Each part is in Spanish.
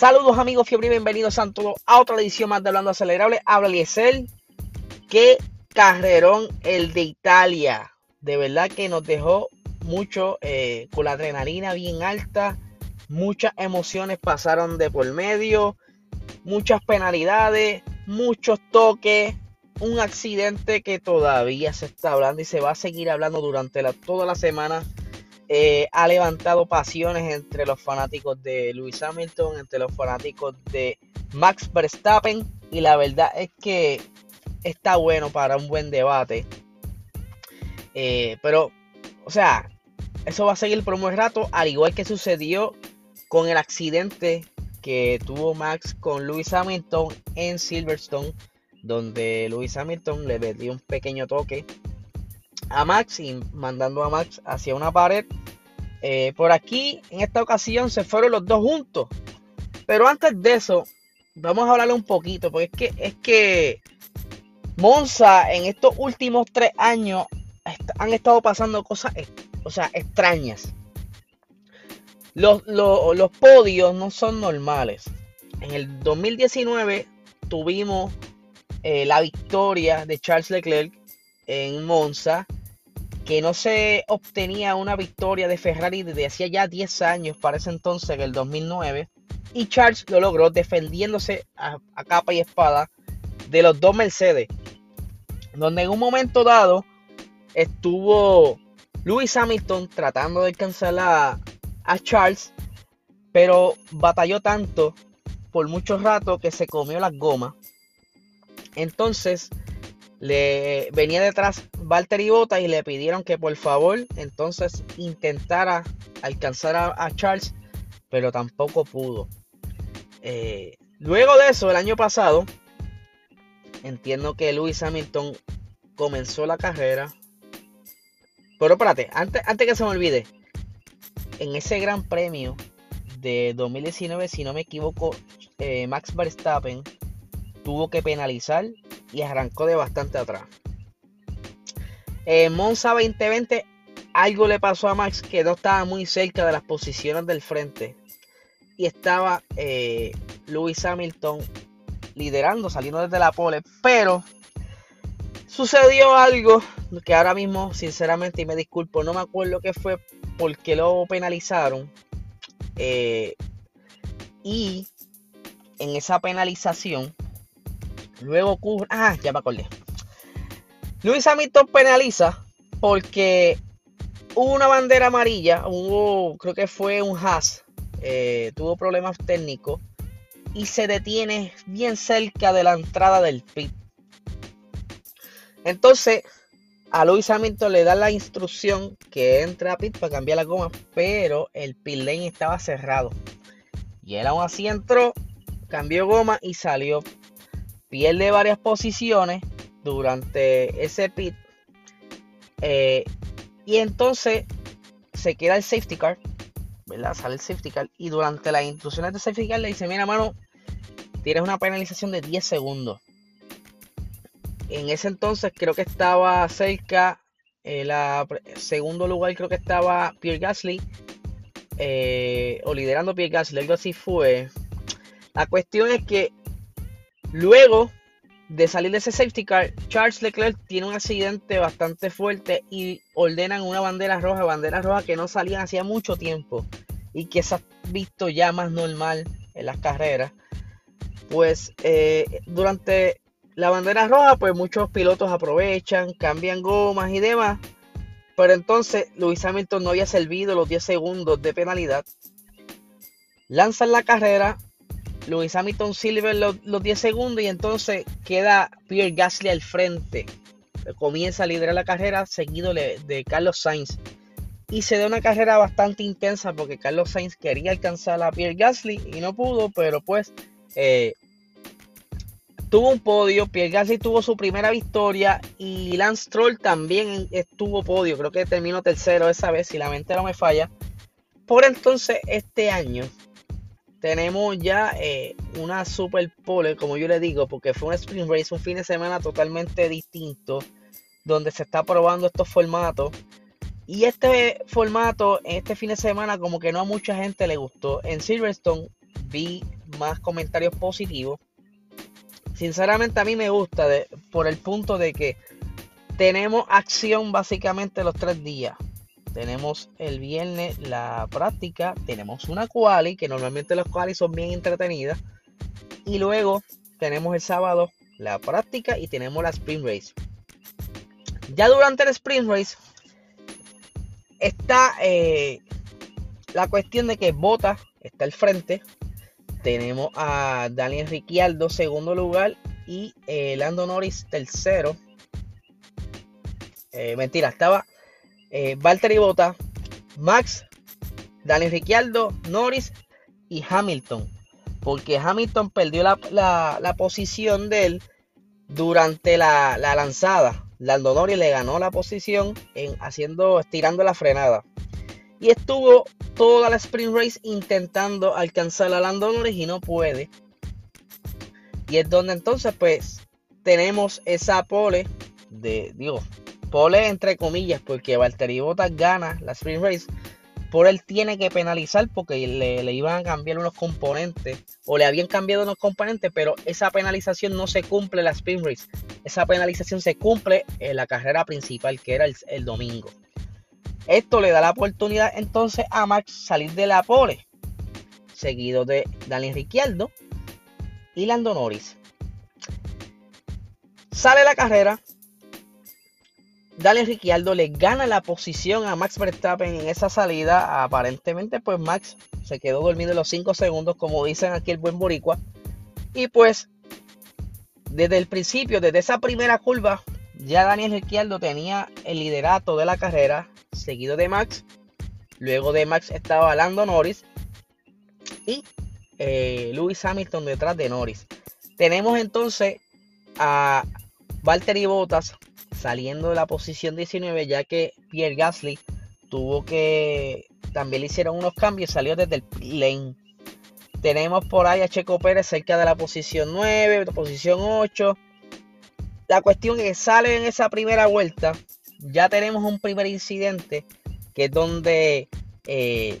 Saludos amigos fiebre y bienvenidos a todos a otra edición más de Hablando Acelerable. Habla Liesel. Qué carrerón el de Italia. De verdad que nos dejó mucho eh, con la adrenalina bien alta. Muchas emociones pasaron de por medio. Muchas penalidades. Muchos toques. Un accidente que todavía se está hablando y se va a seguir hablando durante toda la semana eh, ha levantado pasiones entre los fanáticos de Lewis Hamilton, entre los fanáticos de Max Verstappen y la verdad es que está bueno para un buen debate. Eh, pero, o sea, eso va a seguir por un buen rato, al igual que sucedió con el accidente que tuvo Max con Lewis Hamilton en Silverstone, donde Lewis Hamilton le dio un pequeño toque a Max y mandando a Max hacia una pared. Eh, por aquí, en esta ocasión, se fueron los dos juntos. Pero antes de eso, vamos a hablarle un poquito, porque es que, es que Monza en estos últimos tres años han estado pasando cosas o sea, extrañas. Los, los podios no son normales. En el 2019 tuvimos eh, la victoria de Charles Leclerc en Monza que no se obtenía una victoria de Ferrari desde hacía ya 10 años, para ese entonces, en el 2009. Y Charles lo logró defendiéndose a, capa y espada de los dos Mercedes. Donde en un momento dado estuvo Lewis Hamilton tratando de alcanzar a, a Charles, pero batalló tanto por mucho rato que se comió las gomas. Entonces le venía detrás Valtteri Bottas y le pidieron que por favor entonces intentara alcanzar a, Charles, pero tampoco pudo. Eh, luego de eso, el año pasado, entiendo que Lewis Hamilton comenzó la carrera. Pero espérate, antes, antes que se me olvide, en ese gran premio de 2019, si no me equivoco, eh, Max Verstappen tuvo que penalizar y arrancó de bastante atrás. En Monza 2020 algo le pasó a Max que no estaba muy cerca de las posiciones del frente y estaba eh, Lewis Hamilton liderando, saliendo desde la pole, pero sucedió algo que ahora mismo, sinceramente, y me disculpo, no me acuerdo qué fue, porque lo penalizaron. Eh, y en esa penalización, Luego ocurre. Ah, ya me acordé. Luis Hamilton penaliza porque hubo una bandera amarilla. Creo que fue un Haas. Eh, tuvo problemas técnicos. Y se detiene bien cerca de la entrada del pit. Entonces, a Luis Hamilton le da la instrucción que entre a pit para cambiar la goma. Pero el pit lane estaba cerrado. Y él aún así entró, cambió goma y salió pierde varias posiciones durante ese pit. Eh, y entonces se queda el safety car, ¿verdad? Sale el safety car. Y durante las instrucciones de safety car le dice: Mira, mano, tienes una penalización de 10 segundos. En ese entonces creo que estaba cerca, en segundo lugar creo que estaba Pierre Gasly, eh, o liderando Pierre Gasly, algo así fue. La cuestión es que Luego de salir de ese safety car, Charles Leclerc tiene un accidente bastante fuerte y ordenan una bandera roja, bandera roja que no salían hacía mucho tiempo y que se ha visto ya más normal en las carreras. Pues eh, durante la bandera roja, pues muchos pilotos aprovechan, cambian gomas y demás. Pero entonces Luis Hamilton no había servido los 10 segundos de penalidad. Lanzan la carrera, Luis Hamilton Silver los, 10 segundos y entonces queda Pierre Gasly al frente. Comienza a liderar la carrera seguido de Carlos Sainz. Y se da una carrera bastante intensa porque Carlos Sainz quería alcanzar a Pierre Gasly y no pudo, pero pues eh, tuvo un podio. Pierre Gasly tuvo su primera victoria y Lance Troll también estuvo podio. Creo que terminó tercero esa vez, si la mente no me falla. Por entonces, este año tenemos ya eh, una super pole, como yo le digo, porque fue un sprint race, un fin de semana totalmente distinto, donde se está probando estos formatos. Y este formato, este fin de semana, como que no a mucha gente le gustó. En Silverstone vi más comentarios positivos. Sinceramente a mí me gusta por el punto de que tenemos acción básicamente los tres días. Tenemos el viernes la práctica, tenemos una quali, que normalmente las quali son bien entretenidas. Y luego tenemos el sábado la práctica y tenemos la sprint race. Ya durante el sprint race está eh, la cuestión de que Bota está al frente. Tenemos a Daniel Ricciardo segundo lugar y eh, Lando Norris tercero. Eh, mentira, estaba eh, Valtteri Bota, Max, Daniel Ricciardo, Norris y Hamilton. Porque Hamilton perdió la, posición de él durante la, la lanzada. Lando Norris le ganó la posición en haciendo, estirando la frenada. Y estuvo toda la sprint race intentando alcanzar a Lando Norris y no puede. Y es donde entonces pues tenemos esa pole de, digo, pole entre comillas, porque Valtteri Bottas gana la sprint race. Por él tiene que penalizar porque le, iban a cambiar unos componentes o le habían cambiado unos componentes, pero esa penalización no se cumple en la sprint race. Esa penalización se cumple en la carrera principal, que era el, domingo. Esto le da la oportunidad entonces a Max salir de la pole, seguido de Daniel Ricciardo y Lando Norris. Sale la carrera. Daniel Ricciardo le gana la posición a Max Verstappen en esa salida. Aparentemente, pues Max se quedó dormido en los 5 segundos, como dicen aquí el buen Boricua. Y pues desde el principio, desde esa primera curva, ya Daniel Ricciardo tenía el liderato de la carrera, seguido de Max. Luego de Max estaba Lando Norris y eh, Lewis Hamilton detrás de Norris. Tenemos entonces a Valtteri Bottas saliendo de la posición 19, ya que Pierre Gasly tuvo que también le hicieron unos cambios, salió desde el lane. Tenemos por ahí a Checo Pérez cerca de la posición 9, posición 8. La cuestión es que sale en esa primera vuelta. Ya tenemos un primer incidente que es donde eh,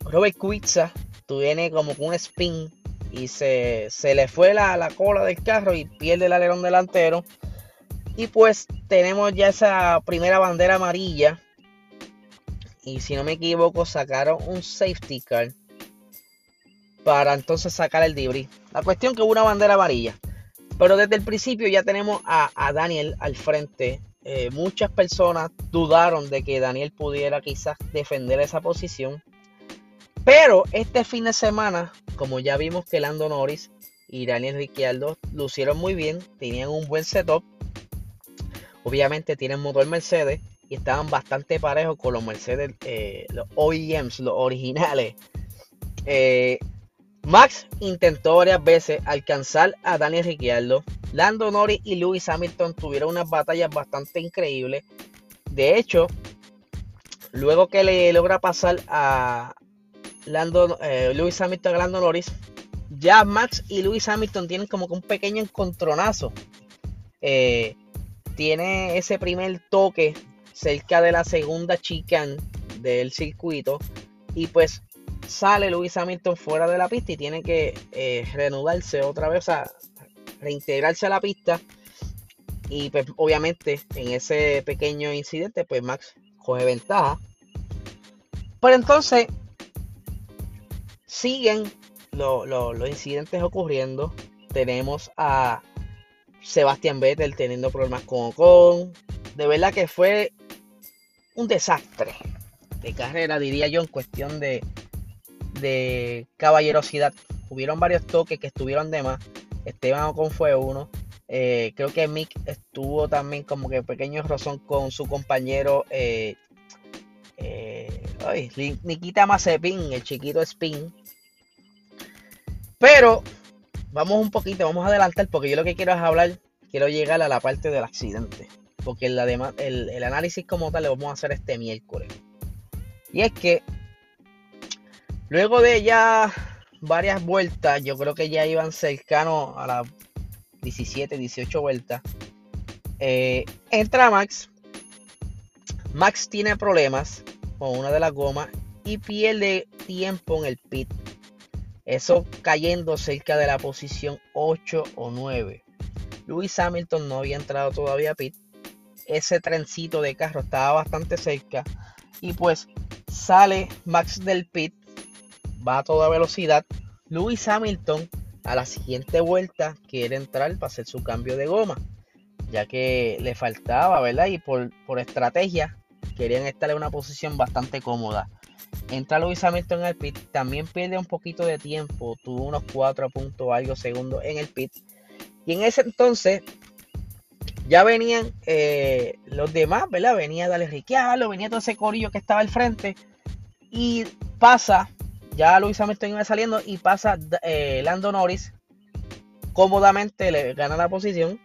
Robert Kubica viene como un spin y se, le fue la, la, cola del carro y pierde el alerón delantero. Y pues tenemos ya esa primera bandera amarilla. Y si no me equivoco, sacaron un safety car para entonces sacar el debris. La cuestión que hubo una bandera amarilla. Pero desde el principio ya tenemos a, Daniel al frente. Eh, muchas personas dudaron de que Daniel pudiera quizás defender esa posición. Pero este fin de semana, como ya vimos que Lando Norris y Daniel Ricciardo lucieron muy bien, tenían un buen setup. Obviamente tienen motor Mercedes y estaban bastante parejos con los Mercedes, eh, los OEMs, los originales. Eh, Max intentó varias veces alcanzar a Daniel Ricciardo. Lando Norris y Lewis Hamilton tuvieron unas batallas bastante increíbles. De hecho, luego que le logra pasar a Lando, eh, Lewis Hamilton a Lando Norris, ya Max y Lewis Hamilton tienen como que un pequeño encontronazo. Tiene ese primer toque cerca de la segunda chicane del circuito. Y pues sale Lewis Hamilton fuera de la pista y tiene que eh, reanudarse otra vez, a reintegrarse a la pista. Y pues obviamente en ese pequeño incidente, pues Max coge ventaja. Pero entonces siguen los incidentes ocurriendo. Tenemos a Sebastián Vettel teniendo problemas con Ocon. De verdad que fue un desastre de carrera, diría yo, en cuestión de, de caballerosidad. Hubieron varios toques que estuvieron de más. Esteban Ocon fue uno. Eh, creo que Mick estuvo también como que pequeño rozón con su compañero eh, eh, Nikita Mazepin, el chiquito Spin. Pero vamos un poquito, vamos a adelantar porque yo lo que quiero es hablar, quiero llegar a la parte del accidente. Porque el, el análisis como tal lo vamos a hacer este miércoles. Y es que Luego de ya varias vueltas, yo creo que ya iban cercanos a las 17, 18 vueltas. Eh, entra Max. Max tiene problemas con una de las gomas y pierde tiempo en el pit. Eso cayendo cerca de la posición 8 o 9. Lewis Hamilton no había entrado todavía a pit. Ese trencito de carro estaba bastante cerca. Y pues sale Max del pit. Va a toda velocidad. Lewis Hamilton a la siguiente vuelta quiere entrar para hacer su cambio de goma. Ya que le faltaba, ¿verdad? Y por, por estrategia querían estar en una posición bastante cómoda. Entra Lewis Hamilton en el pit, también pierde un poquito de tiempo, tuvo unos 4 puntos algo segundos en el pit. Y en ese entonces ya venían eh, los demás, ¿verdad? Venía Dale Ricciardo, venía todo ese corillo que estaba al frente. Y pasa, ya Luis Hamilton iba saliendo y pasa eh, Lando Norris. Cómodamente le gana la posición.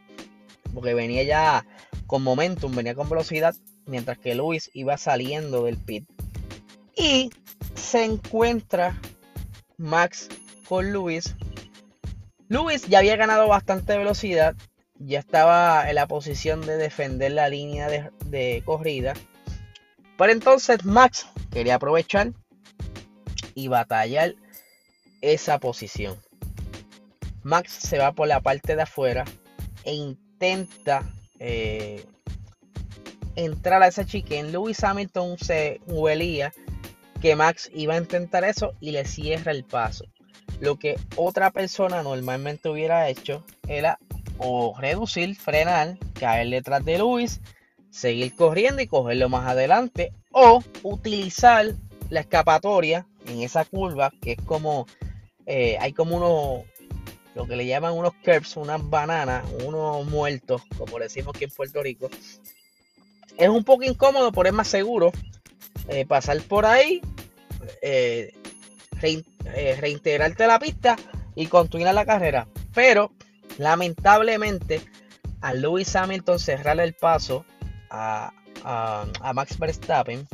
Porque venía ya con momentum, venía con velocidad. Mientras que Luis iba saliendo del pit. Y se encuentra Max con Luis. Luis ya había ganado bastante velocidad. Ya estaba en la posición de defender la línea de, corrida. Pero entonces Max quería aprovechar y batallar esa posición. Max se va por la parte de afuera e intenta eh, entrar a esa en Lewis Hamilton se huelía que Max iba a intentar eso y le cierra el paso. Lo que otra persona normalmente hubiera hecho era o reducir, frenar, caer detrás de Luis, seguir corriendo y cogerlo más adelante, o utilizar la escapatoria en esa curva, que es como eh, hay como unos, lo que le llaman unos curves, unas bananas, unos muertos, como decimos aquí en Puerto Rico. Es un poco incómodo, pero es más seguro eh, pasar por ahí, eh, eh, reintegrarte a la pista y continuar la carrera. Pero lamentablemente, a Lewis Hamilton cerrarle el paso a, a, Max Verstappen,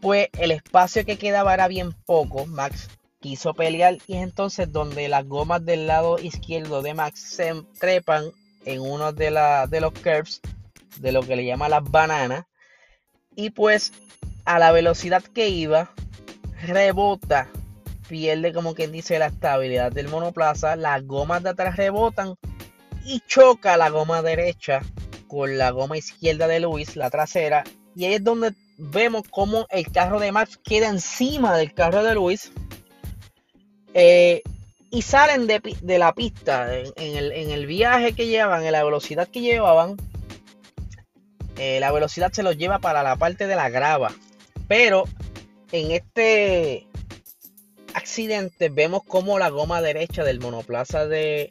pues el espacio que quedaba era bien poco. Max quiso pelear y es entonces donde las gomas del lado izquierdo de Max se trepan en uno de, la, de los curves de lo que le llama las bananas y pues a la velocidad que iba rebota, pierde como quien dice la estabilidad del monoplaza, las gomas de atrás rebotan y choca la goma derecha con la goma izquierda de Luis, la trasera, y ahí es donde vemos como el carro de Max queda encima del carro de Luis. Eh, y salen de, la pista en, el, viaje que llevan, en la velocidad que llevaban. Eh, la velocidad se los lleva para la parte de la grava. Pero en este accidente vemos como la goma derecha del monoplaza de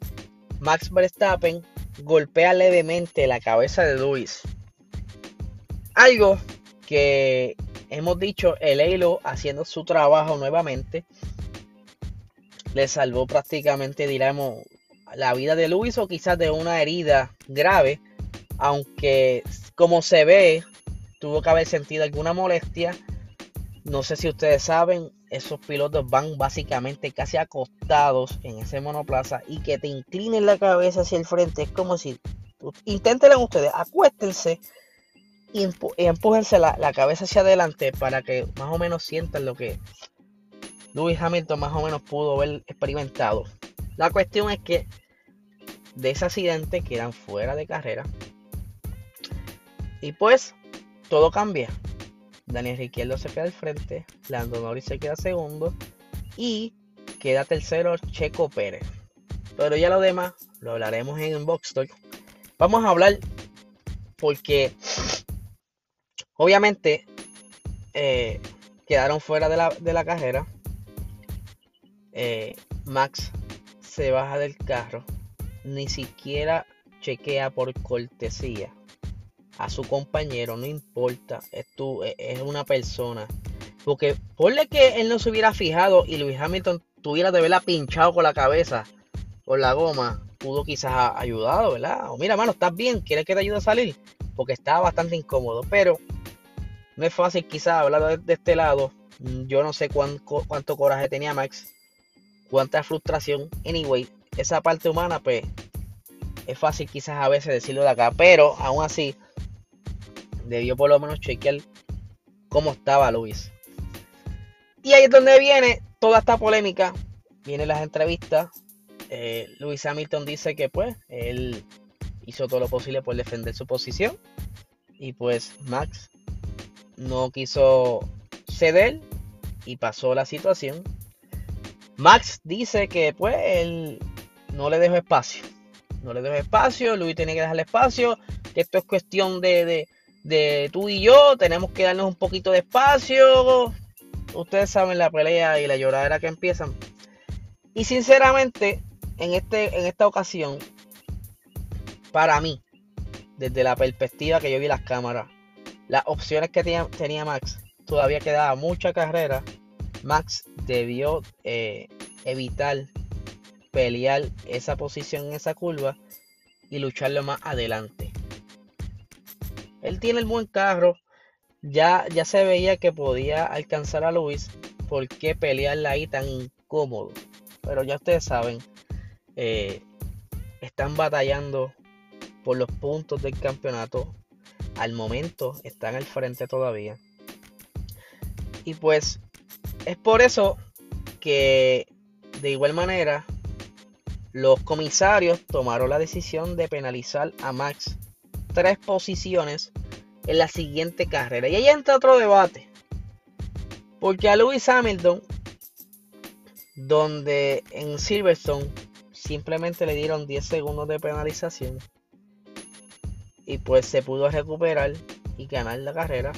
Max Verstappen golpea levemente la cabeza de Luis. Algo que hemos dicho, el Halo haciendo su trabajo nuevamente le salvó prácticamente, diremos, la vida de Luis o quizás de una herida grave, aunque como se ve, tuvo que haber sentido alguna molestia no sé si ustedes saben, esos pilotos van básicamente casi acostados en ese monoplaza y que te inclinen la cabeza hacia el frente. Es como si inténtenlo ustedes, acuéstense y, empújense la, cabeza hacia adelante para que más o menos sientan lo que Lewis Hamilton más o menos pudo haber experimentado. La cuestión es que de ese accidente quedan fuera de carrera. Y pues todo cambia. Daniel Ricciardo se queda al frente, Lando Norris se queda segundo y queda tercero Checo Pérez. Pero ya lo demás lo hablaremos en Box Talk. Vamos a hablar porque obviamente eh, quedaron fuera de la, carrera. Eh, Max se baja del carro, ni siquiera chequea por cortesía a su compañero, no importa, es, tú, e, es una persona. Porque ponle que él no se hubiera fijado y Luis Hamilton tuviera de verla pinchado con la cabeza, con la goma, pudo quizás ayudado, ¿verdad? O mira, mano, estás bien, ¿quieres que te ayude a salir? Porque estaba bastante incómodo, pero no es fácil quizás hablar de, este lado. Yo no sé cuánto, cuánto coraje tenía Max, cuánta frustración. Anyway, esa parte humana, pues, es fácil quizás a veces decirlo de acá, pero aún así, debió por lo menos chequear cómo estaba Luis. Y ahí es donde viene toda esta polémica vienen las entrevistas. Eh, Luis Hamilton dice que pues él hizo todo lo posible por defender su posición. Y pues Max no quiso ceder y pasó la situación. Max dice que pues él no le dejó espacio. No le dejó espacio, Luis tenía que dejarle espacio, que esto es cuestión de, de tú y yo, tenemos que darnos un poquito de espacio. Ustedes saben la pelea y la lloradera que empiezan. Y sinceramente, en, este, en esta ocasión, para mí, desde la perspectiva que yo vi las cámaras, las opciones que tenía, tenía Max, todavía quedaba mucha carrera. Max debió eh, evitar pelear esa posición en esa curva y lucharlo más adelante. Él tiene el buen carro. Ya, ya se veía que podía alcanzar a Luis. ¿Por qué pelearla ahí tan incómodo? Pero ya ustedes saben, eh, están batallando por los puntos del campeonato. Al momento están al frente todavía. Y pues es por eso que de igual manera los comisarios tomaron la decisión de penalizar a Max tres posiciones en la siguiente carrera. Y ahí entra otro debate. Porque a Lewis Hamilton, donde en Silverstone simplemente le dieron 10 segundos de penalización, y pues se pudo recuperar y ganar la carrera.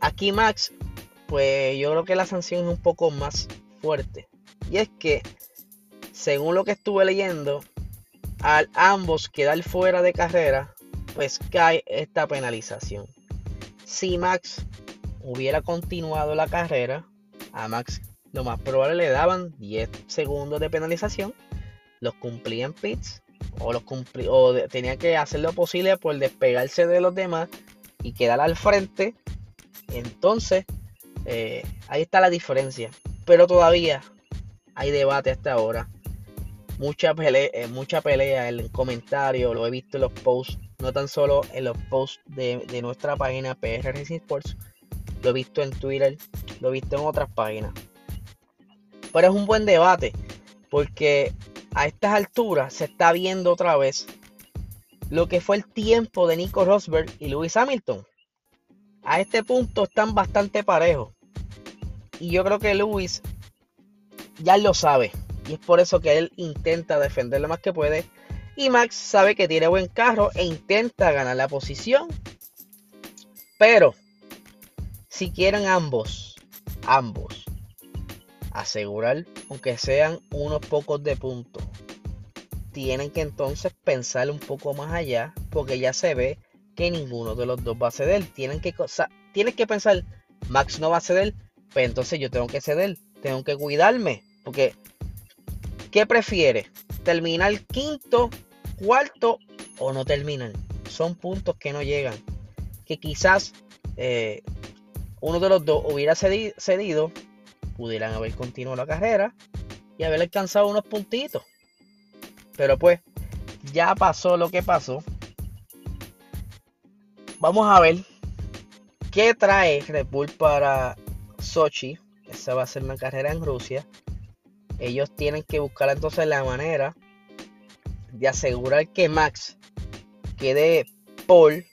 Aquí Max, pues yo creo que la sanción es un poco más fuerte. Y es que, según lo que estuve leyendo, al ambos quedar fuera de carrera, pues cae esta penalización. Si Max hubiera continuado la carrera, a Max lo más probable le daban 10 segundos de penalización, los cumplía en pits o, los o tenía que hacer lo posible por despegarse de los demás y quedar al frente. Entonces, eh, ahí está la diferencia. Pero todavía hay debate hasta ahora. Mucha pelea, eh, mucha pelea en comentarios, lo he visto en los posts, no tan solo en los posts de, nuestra página PR Sports, lo he visto en Twitter, lo he visto en otras páginas. Pero es un buen debate, porque a estas alturas se está viendo otra vez lo que fue el tiempo de Nico Rosberg y Lewis Hamilton. A este punto están bastante parejos. Y yo creo que Lewis ya lo sabe. Y es por eso que él intenta defender lo más que puede. Y Max sabe que tiene buen carro e intenta ganar la posición. Pero, si quieren ambos, ambos, asegurar, aunque sean unos pocos de puntos. Tienen que entonces pensar un poco más allá, porque ya se ve que ninguno de los dos va a ceder. Tienen que, tienen que pensar, Max no va a ceder, pues entonces yo tengo que ceder, tengo que cuidarme, porque ¿qué prefiere? ¿Terminar quinto, cuarto o no terminar? Son puntos que no llegan. Que quizás eh, uno de los dos hubiera cedido pudieran haber continuado la carrera y haber alcanzado unos puntitos. Pero pues, ya pasó lo que pasó. Vamos a ver qué trae Red Bull para Sochi. Esa va a ser una carrera en Rusia. Ellos tienen que buscar entonces la manera de asegurar que Max quede pole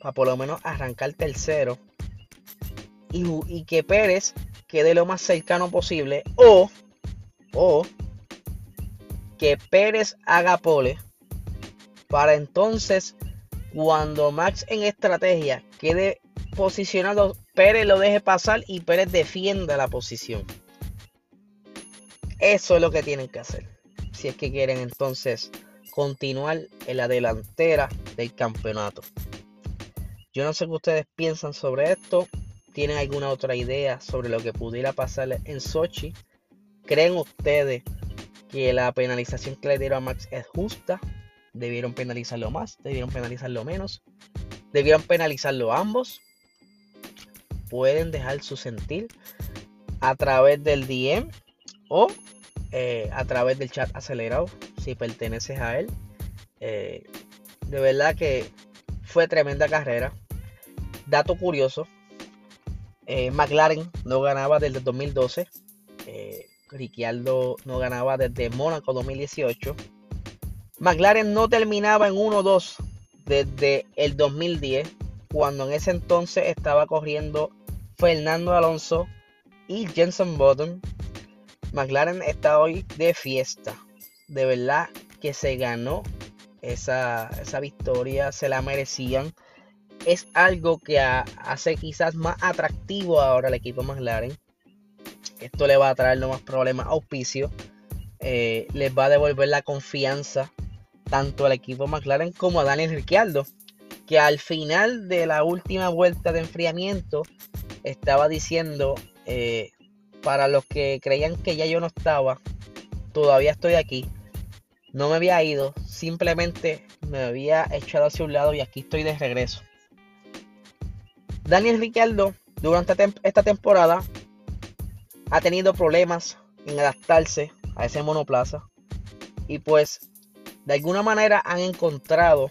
para por lo menos arrancar tercero y, y que Pérez quede lo más cercano posible o, o que Pérez haga pole para entonces cuando Max en estrategia quede posicionado, Pérez lo deje pasar y Pérez defienda la posición. Eso es lo que tienen que hacer. Si es que quieren entonces continuar en la delantera del campeonato. Yo no sé qué ustedes piensan sobre esto tienen alguna otra idea sobre lo que pudiera pasar en Sochi. ¿Creen ustedes que la penalización que le dieron a Max es justa? ¿Debieron penalizarlo más? ¿Debieron penalizarlo menos? ¿Debieron penalizarlo ambos? Pueden dejar su sentir a través del DM o eh, a través del chat acelerado si perteneces a él. Eh, de verdad que fue tremenda carrera. Dato curioso, eh, McLaren no ganaba desde 2012. Eh, Ricciardo no ganaba desde Mónaco 2018. McLaren no terminaba en 1-2 desde el 2010, cuando en ese entonces estaba corriendo Fernando Alonso y Jenson Button. McLaren está hoy de fiesta. De verdad que se ganó esa, esa victoria, se la merecían. Es algo que hace quizás más atractivo ahora el equipo McLaren. Esto le va a traer no más problemas auspicio. Eh, les va a devolver la confianza tanto al equipo McLaren como a Daniel Ricciardo, que al final de la última vuelta de enfriamiento estaba diciendo, eh, para los que creían que ya yo no estaba, todavía estoy aquí, no me había ido, simplemente me había echado hacia un lado y aquí estoy de regreso. Daniel Ricciardo durante esta temporada ha tenido problemas en adaptarse a ese monoplaza y pues de alguna manera han encontrado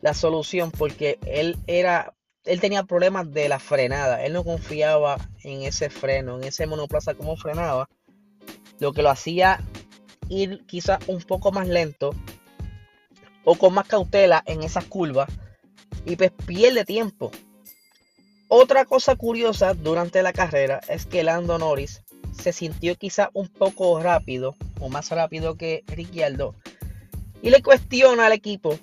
la solución porque él era él tenía problemas de la frenada, él no confiaba en ese freno, en ese monoplaza como frenaba, lo que lo hacía ir quizás un poco más lento o con más cautela en esas curvas y pues pierde tiempo. Otra cosa curiosa durante la carrera es que Lando Norris se sintió quizás un poco rápido o más rápido que Ricciardo y le cuestiona al equipo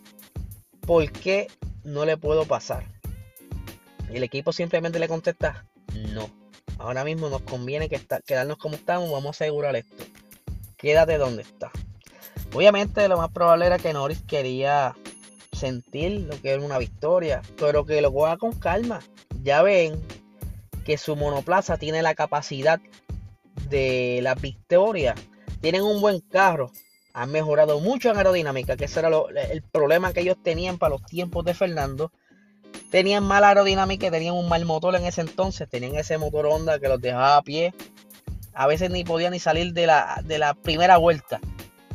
por qué no le puedo pasar. Y el equipo simplemente le contesta, no. Ahora mismo nos conviene que quedarnos como estamos, vamos a asegurar esto. Quédate donde está. Obviamente lo más probable era que Norris quería sentir lo que era una victoria, pero que lo haga con calma. Ya ven que su monoplaza tiene la capacidad de la victoria. Tienen un buen carro, han mejorado mucho en aerodinámica, que ese era el problema que ellos tenían para los tiempos de Fernando. Tenían mala aerodinámica, tenían un mal motor en ese entonces, tenían ese motor Honda que los dejaba a pie. A veces ni podían ni salir de la, de la primera vuelta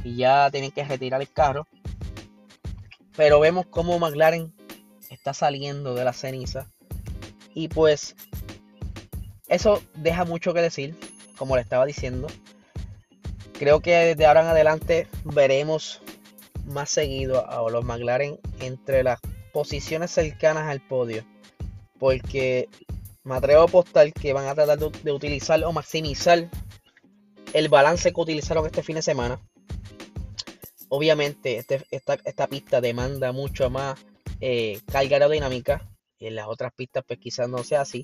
y ya tenían que retirar el carro. Pero vemos cómo McLaren está saliendo de la ceniza. Y pues eso deja mucho que decir, como le estaba diciendo creo que desde ahora en adelante veremos más seguido a los McLaren entre las posiciones cercanas al podio. Porque me atrevo a apostar que van a tratar de, utilizar o maximizar el balance que utilizaron este fin de semana. Obviamente este, esta, pista demanda mucho más eh, carga aerodinámica. Y en las otras pistas pues quizás no sea así.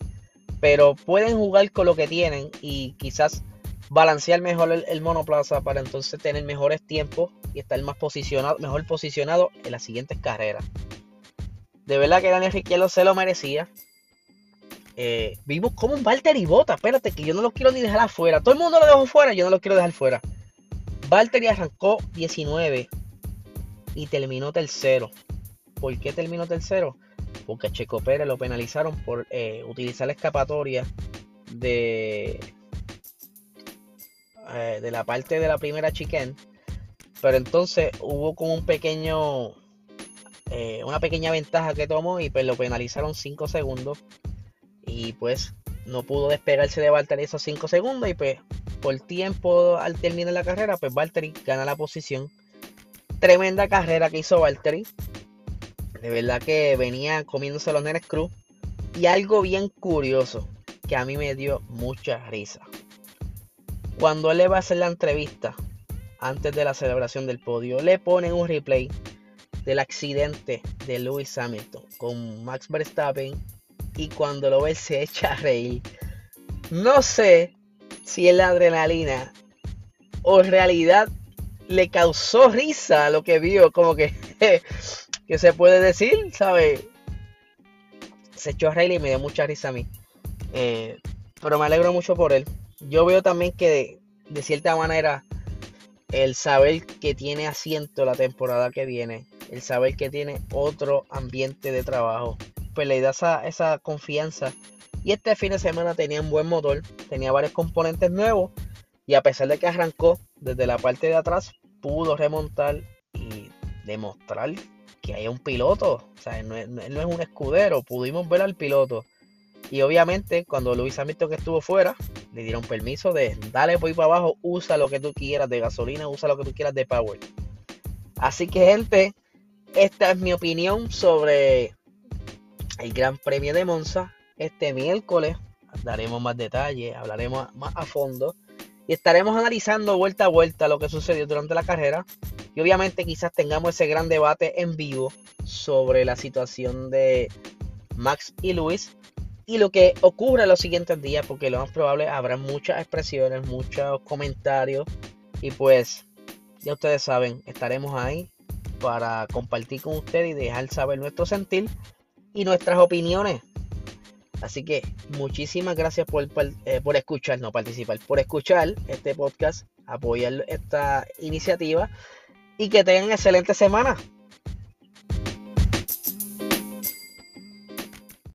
Pero pueden jugar con lo que tienen y quizás balancear mejor el, monoplaza para entonces tener mejores tiempos y estar más posicionado, mejor posicionado en las siguientes carreras. De verdad que Daniel Ricciardo se lo merecía. Eh, vimos como un Valtteri Bota. Espérate, que yo no lo quiero ni dejar afuera. Todo el mundo lo dejó fuera, yo no lo quiero dejar fuera. Valtteri arrancó 19 y terminó tercero. ¿Por qué terminó tercero? Porque a Checo Pérez lo penalizaron por eh, utilizar la escapatoria de eh, de la parte de la primera chicken. Pero entonces hubo como un pequeño, eh, una pequeña ventaja que tomó y pues lo penalizaron 5 segundos. Y pues no pudo despegarse de Valtteri esos 5 segundos. Y pues por tiempo al terminar la carrera, pues Valtteri gana la posición. Tremenda carrera que hizo Valtteri. De verdad que venía comiéndose los nenes cruz. Y algo bien curioso que a mí me dio mucha risa. Cuando él le va a hacer la entrevista antes de la celebración del podio, le ponen un replay del accidente de Lewis Hamilton con Max Verstappen y cuando lo ve se echa a reír. No sé si es la adrenalina o en realidad le causó risa lo que vio, como que, que se puede decir, ¿sabe? Se echó a reír y me dio mucha risa a mí. Eh, pero me alegro mucho por él yo veo también que de, cierta manera el saber que tiene asiento la temporada que viene, el saber que tiene otro ambiente de trabajo, pues le da esa, confianza. Y este fin de semana tenía un buen motor, tenía varios componentes nuevos y a pesar de que arrancó desde la parte de atrás, pudo remontar y demostrar que hay un piloto. O sea, no es, no es un escudero, pudimos ver al piloto. Y obviamente cuando Luis Hamilton que estuvo fuera, le dieron permiso de dale ahí para abajo, usa lo que tú quieras de gasolina, usa lo que tú quieras de power. Así que gente, esta es mi opinión sobre el Gran Premio de Monza. Este miércoles daremos más detalles, hablaremos más a fondo y estaremos analizando vuelta a vuelta lo que sucedió durante la carrera. Y obviamente quizás tengamos ese gran debate en vivo sobre la situación de Max y Luis y lo que ocurre en los siguientes días, porque lo más probable habrá muchas expresiones, muchos comentarios y pues ya ustedes saben, estaremos ahí para compartir con ustedes y dejar saber nuestro sentir y nuestras opiniones. Así que muchísimas gracias por, eh, por escuchar, no participar, por escuchar este podcast, apoyar esta iniciativa y que tengan excelente semana.